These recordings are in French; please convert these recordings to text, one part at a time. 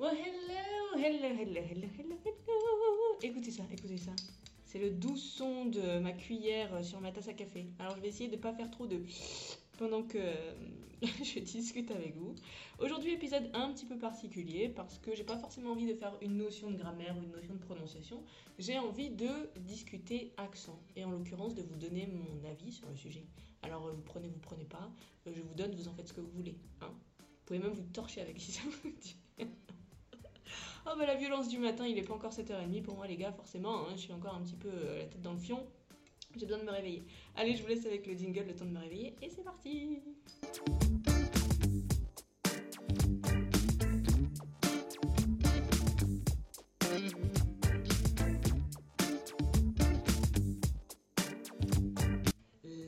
Well, hello, hello, hello, hello, hello, hello. Écoutez ça, écoutez ça. C'est le doux son de ma cuillère sur ma tasse à café. Alors je vais essayer de ne pas faire trop de pendant que je discute avec vous. Aujourd'hui épisode un petit peu particulier parce que j'ai pas forcément envie de faire une notion de grammaire ou une notion de prononciation. J'ai envie de discuter accent et en l'occurrence de vous donner mon avis sur le sujet. Alors euh, vous prenez, vous prenez pas, euh, je vous donne, vous en faites ce que vous voulez. Hein. Vous pouvez même vous torcher avec si ça vous dit. Oh bah la violence du matin, il est pas encore 7h30 pour moi les gars, forcément, hein, je suis encore un petit peu euh, la tête dans le fion. J'ai besoin de me réveiller. Allez, je vous laisse avec le jingle, le temps de me réveiller, et c'est parti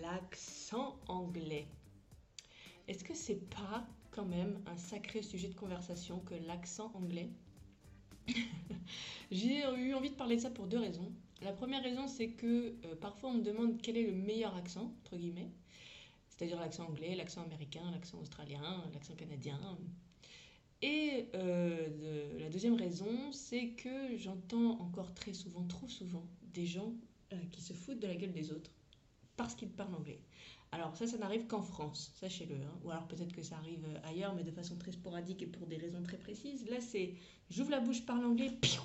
L'accent anglais. Est-ce que c'est pas quand même un sacré sujet de conversation que l'accent anglais? J'ai eu envie de parler de ça pour deux raisons. La première raison, c'est que euh, parfois on me demande quel est le meilleur accent, entre guillemets, c'est-à-dire l'accent anglais, l'accent américain, l'accent australien, l'accent canadien. Et euh, la deuxième raison, c'est que j'entends encore très souvent, trop souvent, des gens euh, qui se foutent de la gueule des autres parce qu'ils parlent anglais. Alors ça, ça n'arrive qu'en France, sachez-le. Hein. Ou alors peut-être que ça arrive ailleurs, mais de façon très sporadique et pour des raisons très précises. Là, c'est j'ouvre la bouche, parle anglais, piou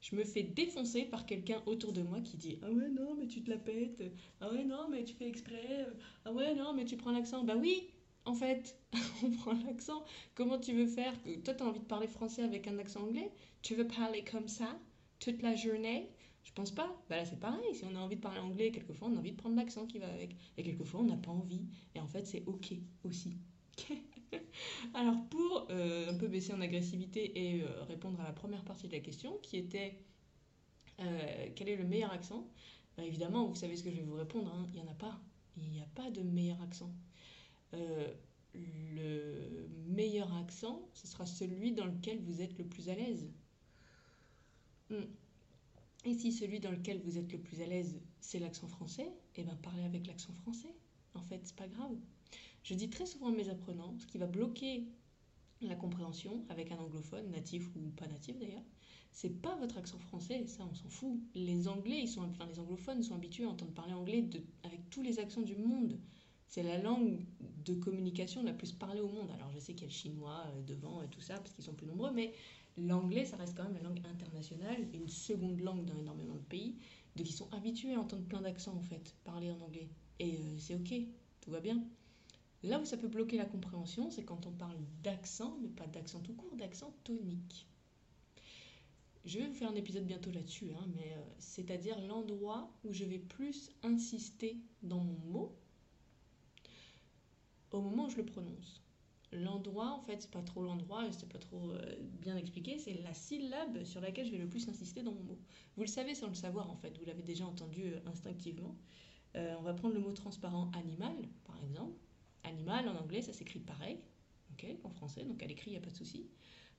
je me fais défoncer par quelqu'un autour de moi qui dit Ah ouais, non, mais tu te la pètes. Ah ouais, non, mais tu fais exprès. Ah ouais, non, mais tu prends l'accent. Bah oui, en fait, on prend l'accent. Comment tu veux faire Toi, tu as envie de parler français avec un accent anglais? Tu veux parler comme ça toute la journée? Je pense pas. Bah là, c'est pareil. Si on a envie de parler anglais, quelquefois, on a envie de prendre l'accent qui va avec. Et quelquefois, on n'a pas envie. Et en fait, c'est OK aussi. Alors pour euh, un peu baisser en agressivité et euh, répondre à la première partie de la question qui était euh, quel est le meilleur accent? Bah, Évidemment, vous savez ce que je vais vous répondre, hein. il n'y en a pas. Il n'y a pas de meilleur accent. le meilleur accent, ce sera celui dans lequel vous êtes le plus à l'aise. Hmm. Et si celui dans lequel vous êtes le plus à l'aise, c'est l'accent français, eh bien parlez avec l'accent français. En fait, c'est pas grave. Je dis très souvent à mes apprenants, ce qui va bloquer la compréhension avec un anglophone, natif ou pas natif d'ailleurs, c'est pas votre accent français, ça on s'en fout. Les anglais, ils sont, enfin les anglophones sont habitués à entendre parler anglais de, avec tous les accents du monde. C'est la langue de communication la plus parlée au monde. Alors je sais qu'il y a le chinois euh, devant et tout ça, parce qu'ils sont plus nombreux, mais l'anglais, ça reste quand même la langue internationale, une seconde langue dans énormément de pays, donc ils sont habitués à entendre plein d'accents en fait, parler en anglais. Et euh, c'est ok, tout va bien. Là où ça peut bloquer la compréhension, c'est quand on parle d'accent, mais pas d'accent tout court, d'accent tonique. Je vais vous faire un épisode bientôt là-dessus, hein, mais euh, c'est-à-dire l'endroit où je vais plus insister dans mon mot au moment où je le prononce. L'endroit, en fait, c'est pas trop l'endroit, c'est pas trop euh, bien expliqué, c'est la syllabe sur laquelle je vais le plus insister dans mon mot. Vous le savez sans le savoir, en fait, vous l'avez déjà entendu euh, instinctivement. on va prendre le mot transparent animal, par exemple. En anglais, ça s'écrit pareil, ok, en français, donc à l'écrit, il n'y a pas de souci.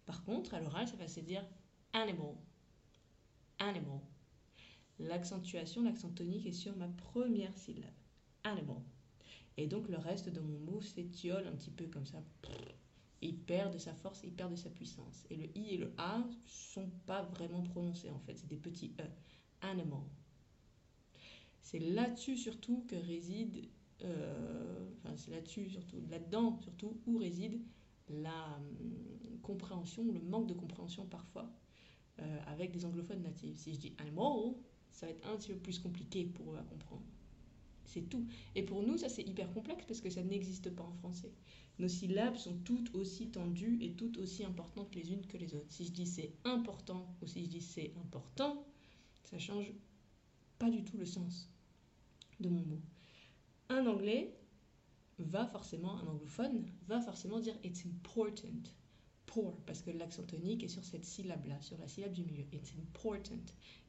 Par contre, à l'oral, ça va se dire animal. Animal. L'accentuation, l'accent tonique est sur ma première syllabe. Animal. Et donc le reste de mon mot s'étiole un petit peu comme ça. Il perd de sa force, il perd de sa puissance. Et le i et le a sont pas vraiment prononcés en fait, c'est des petits e. Animal. C'est là-dessus surtout que réside enfin c'est là-dessus surtout, là-dedans surtout, où réside la hum, compréhension, le manque de compréhension parfois euh, avec des anglophones natifs. Si je dis animal, ça va être un petit peu plus compliqué pour eux à comprendre. C'est tout. Et pour nous, ça c'est hyper complexe parce que ça n'existe pas en français. Nos syllabes sont toutes aussi tendues et toutes aussi importantes les unes que les autres. Si je dis c'est important ou si je dis c'est important, ça change pas du tout le sens de mon mot un anglais va forcément, un anglophone, va forcément dire it's important. Pour, parce que l'accent tonique est sur cette syllabe-là, sur la syllabe du milieu. It's important.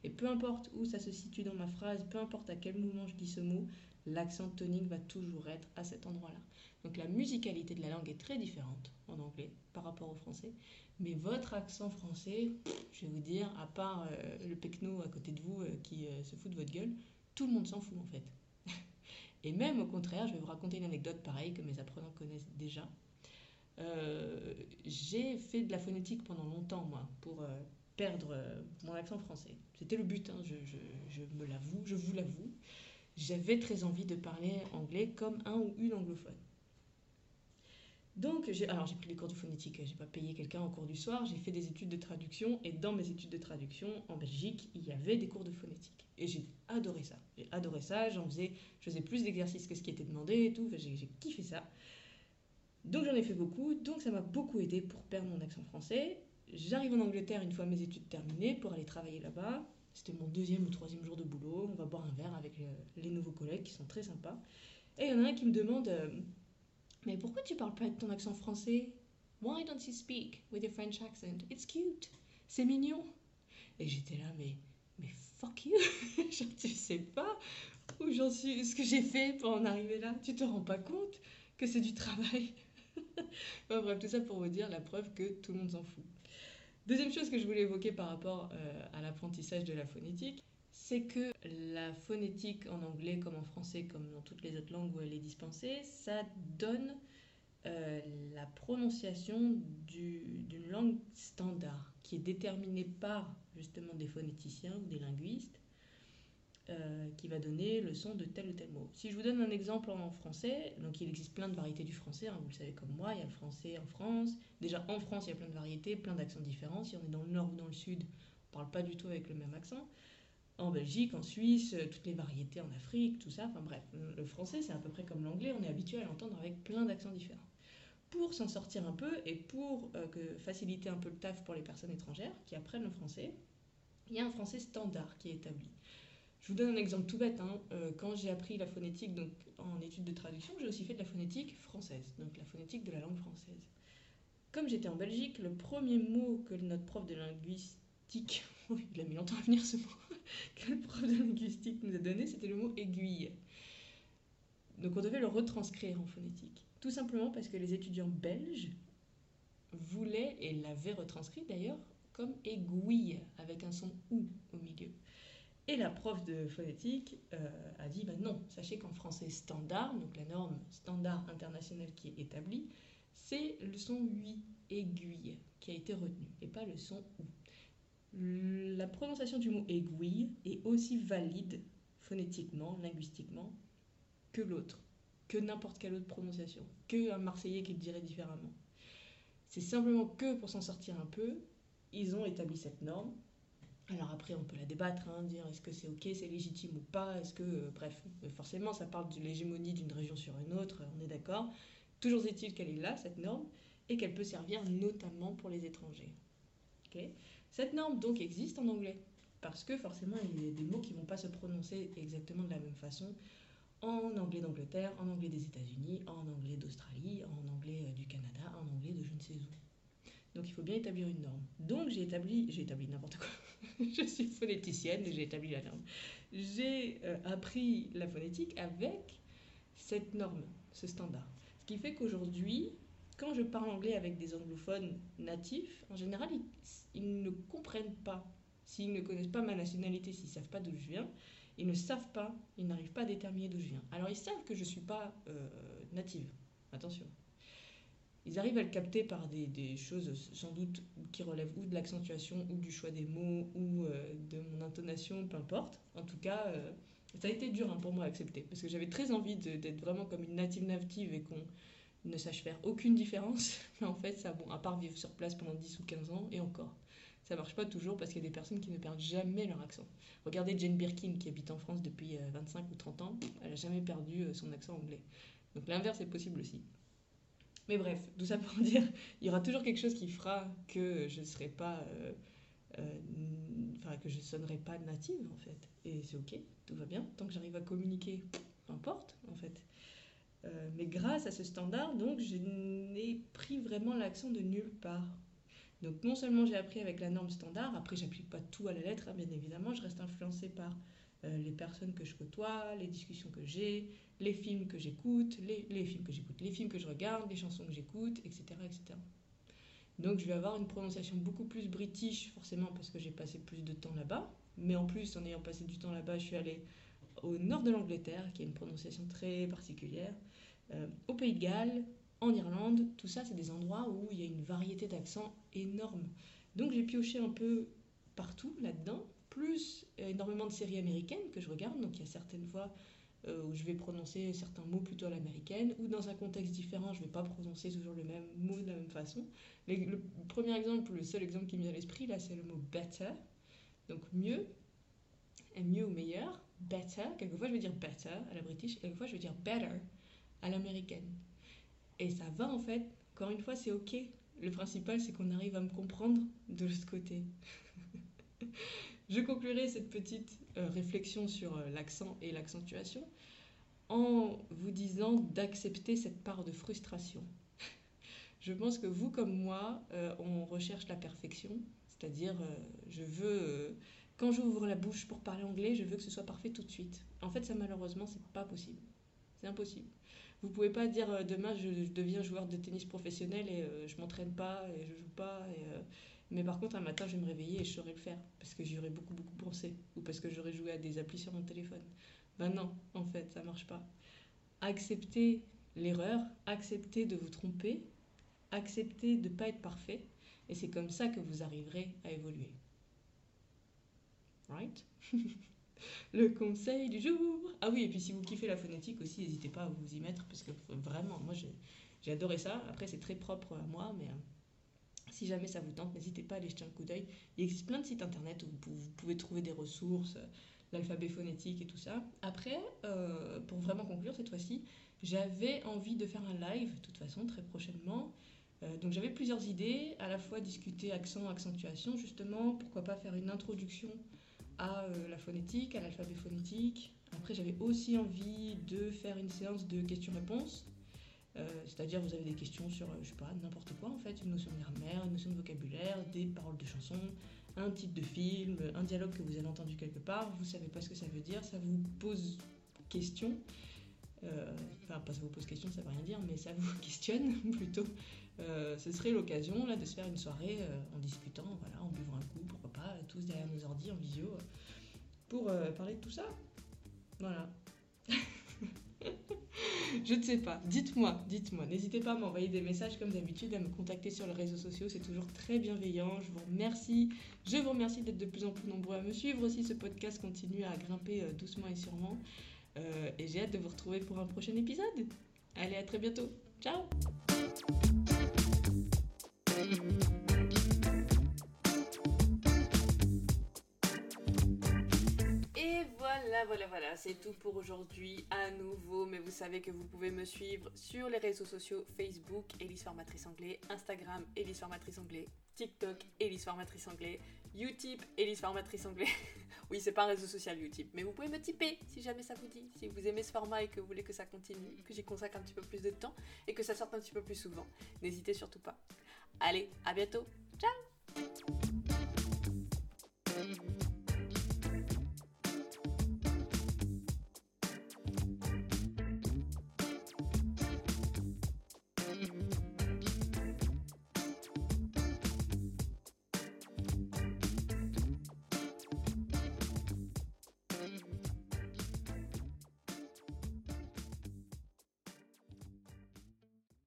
Et peu importe où ça se situe dans ma phrase, peu importe à quel moment je dis ce mot, l'accent tonique va toujours être à cet endroit-là. Donc la musicalité de la langue est très différente en anglais par rapport au français. Mais votre accent français, je vais vous dire, à part euh, le pecno à côté de vous euh, qui euh, se fout de votre gueule, tout le monde s'en fout en fait. Et même au contraire, je vais vous raconter une anecdote pareille que mes apprenants connaissent déjà. euh, j'ai fait de la phonétique pendant longtemps, moi, pour euh, perdre euh, mon accent français. C'était le but, hein, me l'avoue, je vous l'avoue. J'avais très envie de parler anglais comme un ou une anglophone. Donc, j'ai, alors j'ai pris les cours de phonétique, j'ai pas payé quelqu'un en cours du soir, j'ai fait des études de traduction et dans mes études de traduction en Belgique, il y avait des cours de phonétique. Et j'ai adoré ça. J'ai adoré ça, j'en faisais, je faisais plus d'exercices que ce qui était demandé et tout, j'ai, j'ai kiffé ça. Donc j'en ai fait beaucoup, donc ça m'a beaucoup aidé pour perdre mon accent français. J'arrive en Angleterre une fois mes études terminées pour aller travailler là-bas. C'était mon deuxième ou troisième jour de boulot. On va boire un verre avec euh, les nouveaux collègues qui sont très sympas. Et il y en a un qui me demande euh, Mais pourquoi tu parles pas avec ton accent français? Why don't you speak with your French accent? It's cute. C'est mignon. Et j'étais là, mais, mais fuck you. Genre, tu sais pas où j'en suis, ce que j'ai fait pour en arriver là. Tu te rends pas compte que c'est du travail. Enfin, bref, tout ça pour vous dire la preuve que tout le monde s'en fout. Deuxième chose que je voulais évoquer par rapport euh, à l'apprentissage de la phonétique, c'est que la phonétique en anglais comme en français, comme dans toutes les autres langues où elle est dispensée, ça donne euh, la prononciation d'une langue standard qui est déterminée par justement des phonéticiens ou des linguistes euh, qui va donner le son de tel ou tel mot. Si je vous donne un exemple en français, donc il existe plein de variétés du français, hein, vous le savez comme moi, il y a le français en France. Déjà en France, il y a plein de variétés, plein d'accents différents. Si on est dans le nord ou dans le sud, on ne parle pas du tout avec le même accent. En Belgique, en Suisse, euh, toutes les variétés en Afrique, tout ça, enfin bref, le français c'est à peu près comme l'anglais, on est habitué à l'entendre avec plein d'accents différents. Pour s'en sortir un peu et pour euh, faciliter un peu le taf pour les personnes étrangères qui apprennent le français, il y a un français standard qui est établi. Je vous donne un exemple tout bête. Hein. Euh, quand j'ai appris la phonétique donc, en études de traduction, j'ai aussi fait de la phonétique française, donc la phonétique de la langue française. Comme j'étais en Belgique, le premier mot que notre prof de linguistique, il a mis longtemps à venir ce mot, que le prof de linguistique nous a donné, c'était le mot aiguille. Donc on devait le retranscrire en phonétique. Tout simplement parce que les étudiants belges voulaient, et l'avaient retranscrit d'ailleurs, comme aiguille, avec un son OU au milieu. Et la prof de phonétique euh, a dit bah non, sachez qu'en français standard, donc la norme standard internationale qui est établie, c'est le son 8 aiguille qui a été retenu et pas le son ou. La prononciation du mot aiguille est aussi valide phonétiquement, linguistiquement, que l'autre, que n'importe quelle autre prononciation, que un Marseillais qui le dirait différemment. C'est simplement que pour s'en sortir un peu, ils ont établi cette norme alors après, on peut la débattre, hein, dire est-ce que c'est ok, c'est légitime ou pas, est-ce que, euh, bref, forcément, ça parle de l'hégémonie d'une région sur une autre, on est d'accord. Toujours est-il qu'elle est là, cette norme, et qu'elle peut servir notamment pour les étrangers. Ok? Cette norme, donc, existe en anglais, parce que forcément, il y a des mots qui ne vont pas se prononcer exactement de la même façon en anglais d'Angleterre, en anglais des États-Unis, en anglais d'Australie, en anglais euh, du Canada, en anglais de je ne sais où. Donc il faut bien établir une norme. Donc j'ai établi, j'ai établi n'importe quoi. je suis phonéticienne et j'ai établi la norme. J'ai euh, appris la phonétique avec cette norme, ce standard. Ce qui fait qu'aujourd'hui, quand je parle anglais avec des anglophones natifs, en général, ils, ne comprennent pas. S'ils ne connaissent pas ma nationalité, s'ils ne savent pas d'où je viens, ils ne savent pas, ils n'arrivent pas à déterminer d'où je viens. Alors ils savent que je ne suis pas euh, native. Attention ils arrivent à le capter par des, des, choses sans doute qui relèvent ou de l'accentuation ou du choix des mots ou euh, de mon intonation, peu importe. En tout cas, euh, ça a été dur hein, pour moi à accepter parce que j'avais très envie d'être vraiment comme une native native et qu'on ne sache faire aucune différence. Mais en fait, ça, bon, à part vivre sur place pendant 10 ou 15 ans et encore. Ça marche pas toujours parce qu'il y a des personnes qui ne perdent jamais leur accent. Regardez Jane Birkin qui habite en France depuis 25 euh, ou 30 ans, elle n'a jamais perdu son accent anglais. Donc l'inverse est possible aussi. Mais bref, tout ça pour dire, il y aura toujours quelque chose qui fera que je ne serai pas. Euh, euh, que je sonnerai pas native en fait. Et c'est ok, tout va bien. Tant que j'arrive à communiquer, peu importe en fait. Euh, mais grâce à ce standard, donc, je n'ai pris vraiment l'accent de nulle part. Donc non seulement j'ai appris avec la norme standard, après j'applique pas tout à la lettre, hein, bien évidemment, je reste influencée par euh, les personnes que je côtoie, les discussions que j'ai, les films que j'écoute, les, films que j'écoute, les films que je regarde, les chansons que j'écoute, etc., etc. Donc je vais avoir une prononciation beaucoup plus british, forcément parce que j'ai passé plus de temps là-bas. Mais en plus, en ayant passé du temps là-bas, je suis allée au nord de l'Angleterre, qui a une prononciation très particulière, euh, au Pays de Galles, en Irlande, tout ça, c'est des endroits où il y a une variété d'accents énorme. Donc j'ai pioché un peu partout là-dedans, plus euh, énormément de séries américaines que je regarde. Donc il y a certaines fois euh, où je vais prononcer certains mots plutôt à l'américaine, ou dans un contexte différent, je ne vais pas prononcer toujours le même mot de la même façon. le premier exemple, le seul exemple qui me vient à l'esprit, là, c'est le mot better, donc mieux, mieux ou meilleur, better, quelquefois je vais dire better à la british, quelquefois je vais dire better à l'américaine. Et ça va en fait, encore une fois, c'est ok. Le principal, c'est qu'on arrive à me comprendre de l'autre côté. je conclurai cette petite euh, réflexion sur euh, l'accent et l'accentuation en vous disant d'accepter cette part de frustration. je pense que vous comme moi, euh, on recherche la perfection, c'est-à-dire je veux quand j'ouvre la bouche pour parler anglais, je veux que ce soit parfait tout de suite. En fait, ça malheureusement, c'est pas possible. C'est impossible. Vous pouvez pas dire euh, demain je, deviens joueur de tennis professionnel et euh, je m'entraîne pas et je joue pas. Euh, mais par contre, un matin, je vais me réveiller et je saurais le faire parce que j'y aurais beaucoup, beaucoup pensé ou parce que j'aurais joué à des applis sur mon téléphone. Ben non, en fait, ça marche pas. Acceptez l'erreur, acceptez de vous tromper, acceptez de pas être parfait et c'est comme ça que vous arriverez à évoluer. Right? Le conseil du jour. Ah oui, et puis si vous kiffez la phonétique aussi, n'hésitez pas à vous y mettre parce que vraiment, moi j'ai adoré ça. Après, c'est très propre à moi, mais euh, si jamais ça vous tente, n'hésitez pas à aller jeter un coup d'œil. Il existe plein de sites internet où vous pouvez trouver des ressources, euh, l'alphabet phonétique et tout ça. Après, euh, pour vraiment conclure cette fois-ci, j'avais envie de faire un live, de toute façon, très prochainement. donc j'avais plusieurs idées, à la fois discuter accent, accentuation, justement, pourquoi pas faire une introduction à euh, la phonétique, à l'alphabet phonétique. Après, j'avais aussi envie de faire une séance de questions-réponses. Euh, c'est-à-dire, vous avez des questions sur, euh, je sais pas, n'importe quoi en fait, une notion de grammaire, une notion de vocabulaire, des paroles de chansons, un titre de film, un dialogue que vous avez entendu quelque part, vous savez pas ce que ça veut dire, ça vous pose question. enfin, pas ça vous pose question, ça veut rien dire, mais ça vous questionne plutôt. ce serait l'occasion là de se faire une soirée en discutant, voilà, en buvant un coup, tous derrière nos ordi en visio, pour euh, parler de tout ça. Voilà. je ne sais pas. Dites-moi, dites-moi. N'hésitez pas à m'envoyer des messages comme d'habitude, à me contacter sur les réseaux sociaux. C'est toujours très bienveillant. Je vous remercie. Je vous remercie d'être de plus en plus nombreux à me suivre aussi. Ce podcast continue à grimper euh, doucement et sûrement. Euh, et j'ai hâte de vous retrouver pour un prochain épisode. Allez, à très bientôt. Ciao voilà, voilà, c'est tout pour aujourd'hui à nouveau. Mais vous savez que vous pouvez me suivre sur les réseaux sociaux Facebook, Elise Formatrice Anglais, Instagram, Elise Formatrice Anglais, TikTok, Elise Formatrice Anglais, Utip, Elise Formatrice Anglais. oui, c'est pas un réseau social Utip, mais vous pouvez me tiper si jamais ça vous dit. Si vous aimez ce format et que vous voulez que ça continue, que j'y consacre un petit peu plus de temps et que ça sorte un petit peu plus souvent, n'hésitez surtout pas. Allez, à bientôt!